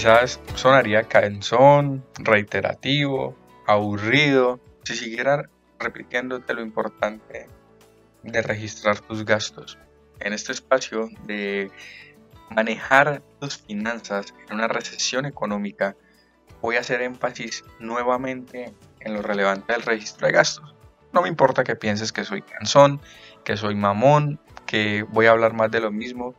quizás sonaría cansón, reiterativo, aburrido, si siguiera repitiéndote lo importante de registrar tus gastos. En este espacio de manejar tus finanzas en una recesión económica, voy a hacer énfasis nuevamente en lo relevante del registro de gastos. No me importa que pienses que soy cansón, que soy mamón, que voy a hablar más de lo mismo,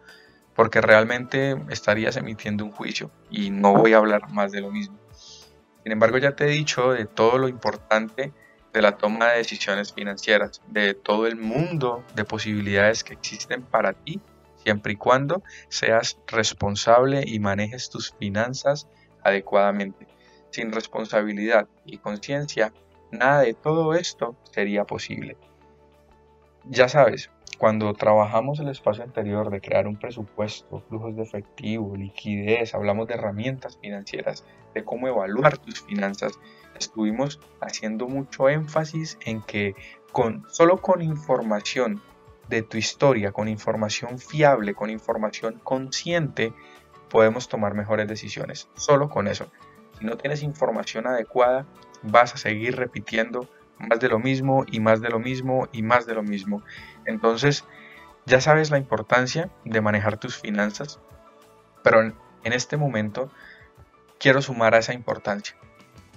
porque realmente estarías emitiendo un juicio y no voy a hablar más de lo mismo. Sin embargo, ya te he dicho de todo lo importante de la toma de decisiones financieras, de todo el mundo de posibilidades que existen para ti, siempre y cuando seas responsable y manejes tus finanzas adecuadamente. Sin responsabilidad y conciencia, nada de todo esto sería posible. Ya sabes, cuando trabajamos el espacio anterior de crear un presupuesto, flujos de efectivo, liquidez, hablamos de herramientas financieras, de cómo evaluar tus finanzas, estuvimos haciendo mucho énfasis en que con solo con información de tu historia, con información fiable, con información consciente, podemos tomar mejores decisiones. Solo con eso. Si no tienes información adecuada, vas a seguir repitiendo más de lo mismo y más de lo mismo y más de lo mismo. Entonces, ya sabes la importancia de manejar tus finanzas, pero en, este momento quiero sumar a esa importancia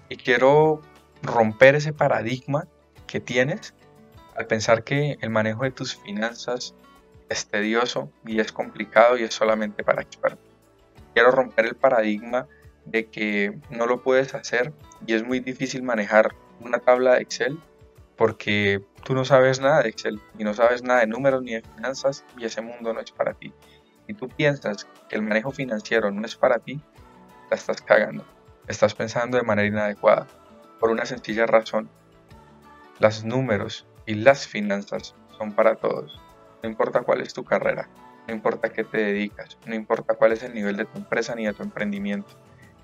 y quiero romper ese paradigma que tienes al pensar que el manejo de tus finanzas es tedioso y es complicado y es solamente para expertos. Quiero romper el paradigma de que no lo puedes hacer y es muy difícil manejar una tabla Excel porque tú no sabes nada de Excel y no sabes nada de números ni de finanzas y ese mundo no es para ti. Si tú piensas que el manejo financiero no es para ti, la estás cagando. Estás pensando de manera inadecuada. Por una sencilla razón. Los números y las finanzas son para todos. No importa cuál es tu carrera, no importa qué te dedicas, no importa cuál es el nivel de tu empresa ni de tu emprendimiento.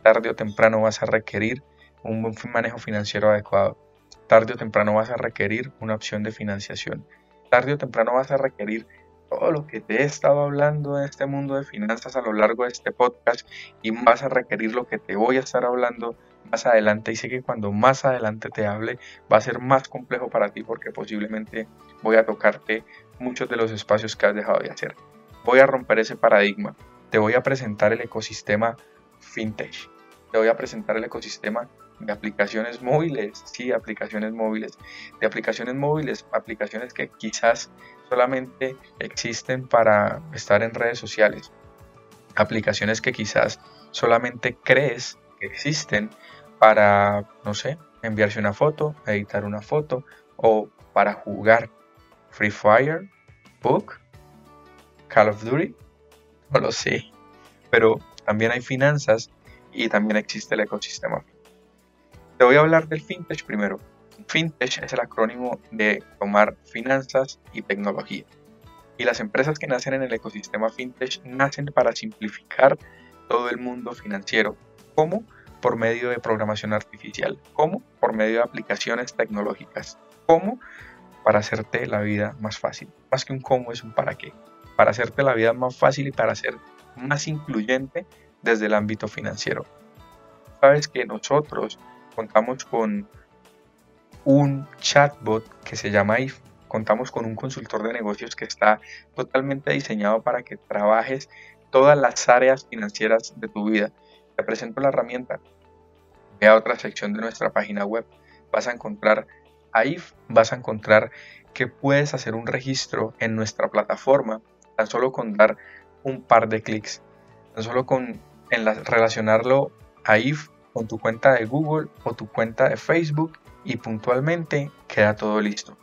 Tarde o temprano vas a requerir un manejo financiero adecuado tarde o temprano vas a requerir una opción de financiación. Tarde o temprano vas a requerir todo lo que te he estado hablando en este mundo de finanzas a lo largo de este podcast y vas a requerir lo que te voy a estar hablando más adelante y sé que cuando más adelante te hable va a ser más complejo para ti porque posiblemente voy a tocarte muchos de los espacios que has dejado de hacer. Voy a romper ese paradigma. Te voy a presentar el ecosistema fintech. Te voy a presentar el ecosistema de aplicaciones móviles, sí, aplicaciones móviles, de aplicaciones móviles, aplicaciones que quizás solamente existen para estar en redes sociales, aplicaciones que quizás solamente crees que existen para, no sé, enviarse una foto, editar una foto o para jugar Free Fire, Book, Call of Duty, no lo sé, pero también hay finanzas y también existe el ecosistema te voy a hablar del fintech primero. Fintech es el acrónimo de tomar finanzas y tecnología. Y las empresas que nacen en el ecosistema fintech nacen para simplificar todo el mundo financiero. ¿Cómo? Por medio de programación artificial. ¿Cómo? Por medio de aplicaciones tecnológicas. ¿Cómo? Para hacerte la vida más fácil. Más que un cómo es un para qué. Para hacerte la vida más fácil y para ser más incluyente desde el ámbito financiero. Sabes que nosotros contamos con un chatbot que se llama IF. Contamos con un consultor de negocios que está totalmente diseñado para que trabajes todas las áreas financieras de tu vida. Te presento la herramienta. Ve a otra sección de nuestra página web. Vas a encontrar IF, vas a encontrar que puedes hacer un registro en nuestra plataforma tan solo con dar un par de clics. Tan solo con en relacionarlo a IF con tu cuenta de Google o tu cuenta de Facebook y puntualmente queda todo listo.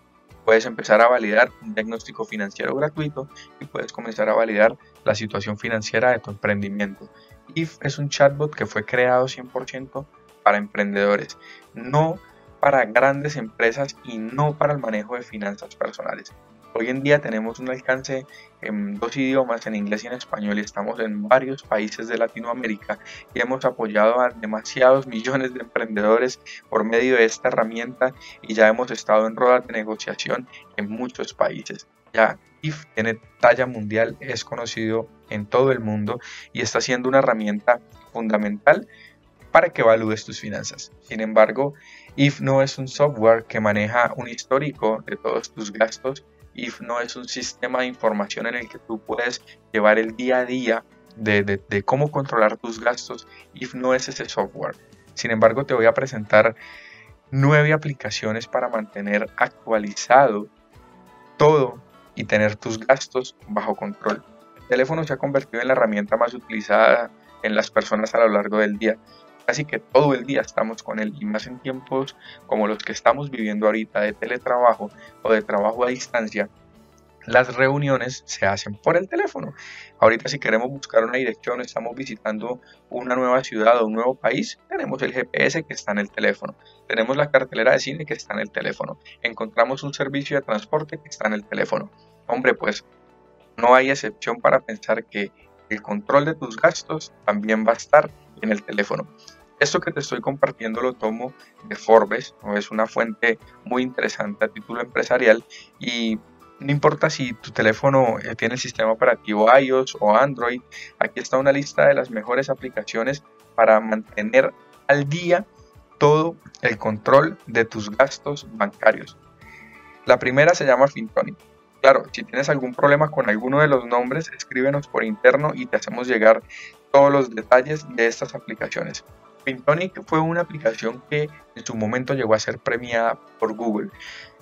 Puedes empezar a validar un diagnóstico financiero gratuito y puedes comenzar a validar la situación financiera de tu emprendimiento. IF es un chatbot que fue creado 100% para emprendedores, no para grandes empresas y no para el manejo de finanzas personales. Hoy en día tenemos un alcance en dos idiomas, en inglés y en español, y estamos en varios países de Latinoamérica y hemos apoyado a demasiados millones de emprendedores por medio de esta herramienta y ya hemos estado en ruedas de negociación en muchos países. Ya IF tiene talla mundial, es conocido en todo el mundo y está siendo una herramienta fundamental para que evalúes tus finanzas. Sin embargo, IF no es un software que maneja un histórico de todos tus gastos. IF no es un sistema de información en el que tú puedes llevar el día a día de, cómo controlar tus gastos. IF no es ese software. Sin embargo, te voy a presentar nueve aplicaciones para mantener actualizado todo y tener tus gastos bajo control. El teléfono se ha convertido en la herramienta más utilizada en las personas a lo largo del día. Casi que todo el día estamos con él y más en tiempos como los que estamos viviendo ahorita de teletrabajo o de trabajo a distancia, las reuniones se hacen por el teléfono. Ahorita si queremos buscar una dirección, estamos visitando una nueva ciudad o un nuevo país, tenemos el GPS que está en el teléfono. Tenemos la cartelera de cine que está en el teléfono. Encontramos un servicio de transporte que está en el teléfono. Hombre, pues no hay excepción para pensar que el control de tus gastos también va a estar en el teléfono. Esto que te estoy compartiendo lo tomo de Forbes, es una fuente muy interesante a título empresarial y no importa si tu teléfono eh, tiene el sistema operativo iOS o Android, aquí está una lista de las mejores aplicaciones para mantener al día todo el control de tus gastos bancarios. La primera se llama Fintonic. Claro, si tienes algún problema con alguno de los nombres, escríbenos por interno y te hacemos llegar todos los detalles de estas aplicaciones. Fintonic fue una aplicación que en su momento llegó a ser premiada por Google.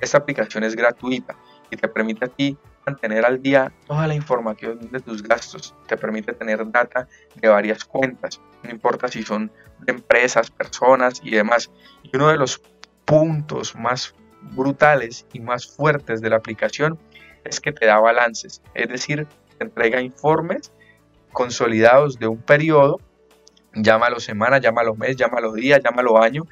Esta aplicación es gratuita y te permite a ti mantener al día toda la información de tus gastos, te permite tener data de varias cuentas, no importa si son de empresas, personas y demás. Y uno de los puntos más brutales y más fuertes de la aplicación es que te da balances, es decir, te entrega informes consolidados de un periodo, llámalo semana, llámalo mes, llámalo día, llámalo año,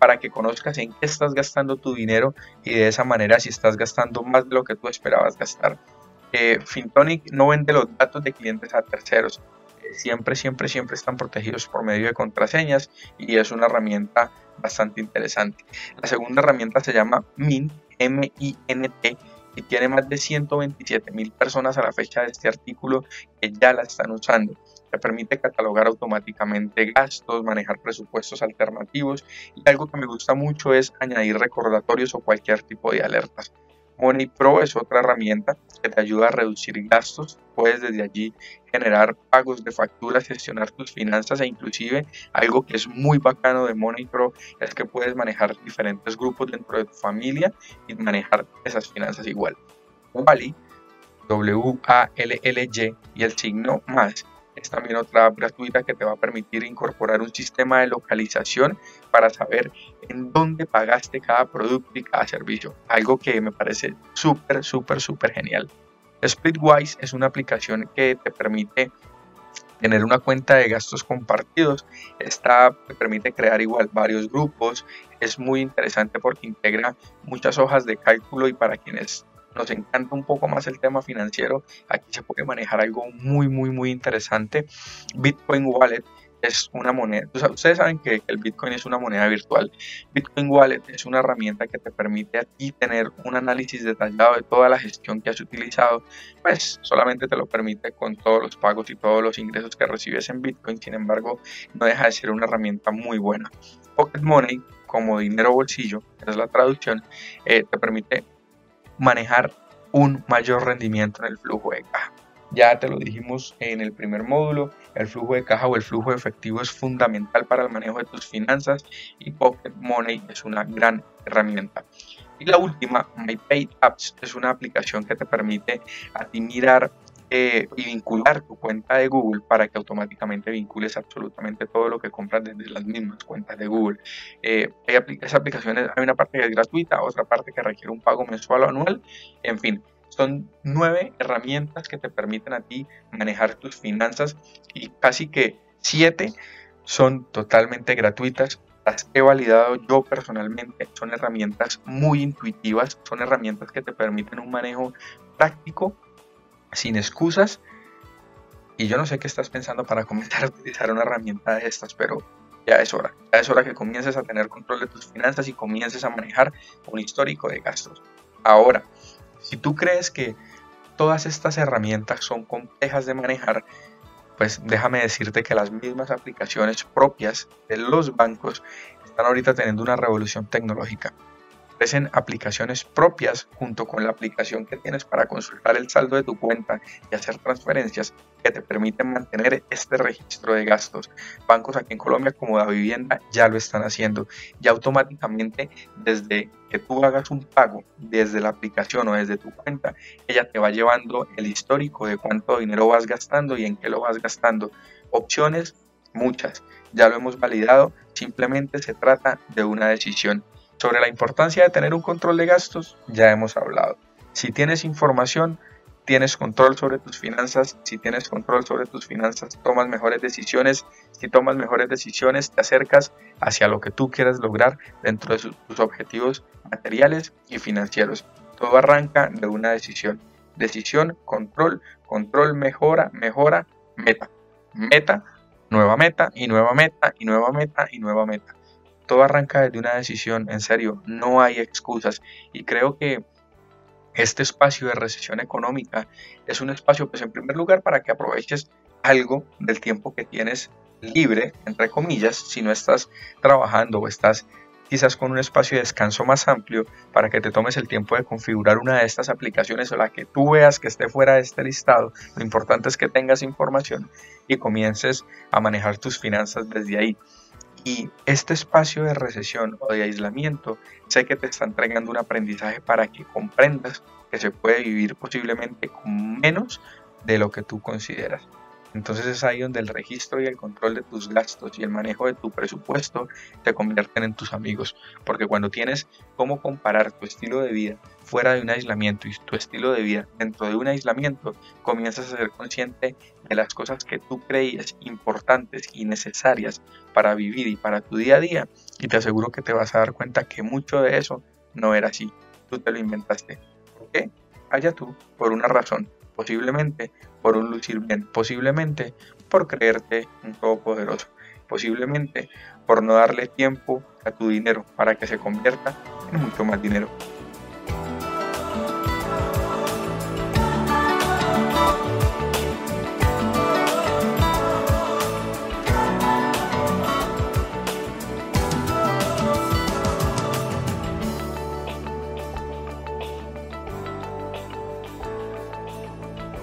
para que conozcas en qué estás gastando tu dinero y de esa manera si estás gastando más de lo que tú esperabas gastar. Eh, Fintonic no vende los datos de clientes a terceros. Eh, siempre, siempre, siempre están protegidos por medio de contraseñas y es una herramienta bastante interesante. La segunda herramienta se llama Mint, M-I-N-T, y tiene más de 127 mil personas a la fecha de este artículo que ya la están usando. Te permite catalogar automáticamente gastos, manejar presupuestos alternativos y algo que me gusta mucho es añadir recordatorios o cualquier tipo de alertas. Money Pro es otra herramienta que te ayuda a reducir gastos. Puedes desde allí generar pagos de facturas, gestionar tus finanzas e inclusive algo que es muy bacano de Money Pro es que puedes manejar diferentes grupos dentro de tu familia y manejar esas finanzas igual. Wally, W-A-L-L-Y y el signo más es también otra app gratuita que te va a permitir incorporar un sistema de localización para saber en dónde pagaste cada producto y cada servicio. Algo que me parece súper, súper, súper genial. Splitwise es una aplicación que te permite tener una cuenta de gastos compartidos. Esta te permite crear igual varios grupos. Es muy interesante porque integra muchas hojas de cálculo y para quienes nos encanta un poco más el tema financiero, aquí se puede manejar algo muy, muy, muy interesante. Bitcoin Wallet es una moneda, ustedes saben que el Bitcoin es una moneda virtual. Bitcoin Wallet es una herramienta que te permite a ti tener un análisis detallado de toda la gestión que has utilizado, pues solamente te lo permite con todos los pagos y todos los ingresos que recibes en Bitcoin, sin embargo, no deja de ser una herramienta muy buena. Pocket Money, como dinero bolsillo, es la traducción, eh, te permite manejar un mayor rendimiento en el flujo de caja. Ya te lo dijimos en el primer módulo, el flujo de caja o el flujo de efectivo es fundamental para el manejo de tus finanzas y Pocket Money es una gran herramienta. Y la última, MyPay Apps, es una aplicación que te permite a ti mirar eh, y vincular tu cuenta de Google para que automáticamente vincules absolutamente todo lo que compras desde las mismas cuentas de Google. Eh, hay esa aplicación hay una parte que es gratuita, otra parte que requiere un pago mensual o anual, en fin. Son nueve herramientas que te permiten a ti manejar tus finanzas y casi que siete son totalmente gratuitas las he validado yo personalmente. Son herramientas muy intuitivas, son herramientas que te permiten un manejo práctico sin excusas. Y yo no sé qué estás pensando para comenzar a utilizar una herramienta de estas, pero ya es hora. Ya es hora que comiences a tener control de tus finanzas y comiences a manejar un histórico de gastos. Ahora, si tú crees que todas estas herramientas son complejas de manejar, pues déjame decirte que las mismas aplicaciones propias de los bancos están ahorita teniendo una revolución tecnológica ofrecen aplicaciones propias junto con la aplicación que tienes para consultar el saldo de tu cuenta y hacer transferencias que te permiten mantener este registro de gastos. Bancos aquí en Colombia como la vivienda ya lo están haciendo. Ya automáticamente desde que tú hagas un pago desde la aplicación o desde tu cuenta, ella te va llevando el histórico de cuánto dinero vas gastando y en qué lo vas gastando. Opciones, muchas. Ya lo hemos validado. Simplemente se trata de una decisión. Sobre la importancia de tener un control de gastos, ya hemos hablado. Si tienes información, tienes control sobre tus finanzas. Si tienes control sobre tus finanzas, tomas mejores decisiones. Si tomas mejores decisiones, te acercas hacia lo que tú quieras lograr dentro de tus objetivos materiales y financieros. Todo arranca de una decisión. Decisión, control, control, mejora, mejora, meta. Meta, nueva meta y nueva meta y nueva meta y nueva meta todo arranca desde una decisión, en serio, no hay excusas. Y creo que este espacio de recesión económica es un espacio, pues en primer lugar, para que aproveches algo del tiempo que tienes libre, entre comillas, si no estás trabajando o estás quizás con un espacio de descanso más amplio para que te tomes el tiempo de configurar una de estas aplicaciones o la que tú veas que esté fuera de este listado. Lo importante es que tengas información y comiences a manejar tus finanzas desde ahí. Y este espacio de recesión o de aislamiento sé que te está entregando un aprendizaje para que comprendas que se puede vivir posiblemente con menos de lo que tú consideras. Entonces es ahí donde el registro y el control de tus gastos y el manejo de tu presupuesto te convierten en tus amigos. Porque cuando tienes cómo comparar tu estilo de vida fuera de un aislamiento y tu estilo de vida dentro de un aislamiento, comienzas a ser consciente de las cosas que tú creías importantes y necesarias para vivir y para tu día a día. Y te aseguro que te vas a dar cuenta que mucho de eso no era así. Tú te lo inventaste. ¿Por qué? Allá tú, por una razón posiblemente por un lucir bien, posiblemente por creerte un todopoderoso, posiblemente por no darle tiempo a tu dinero para que se convierta en mucho más dinero.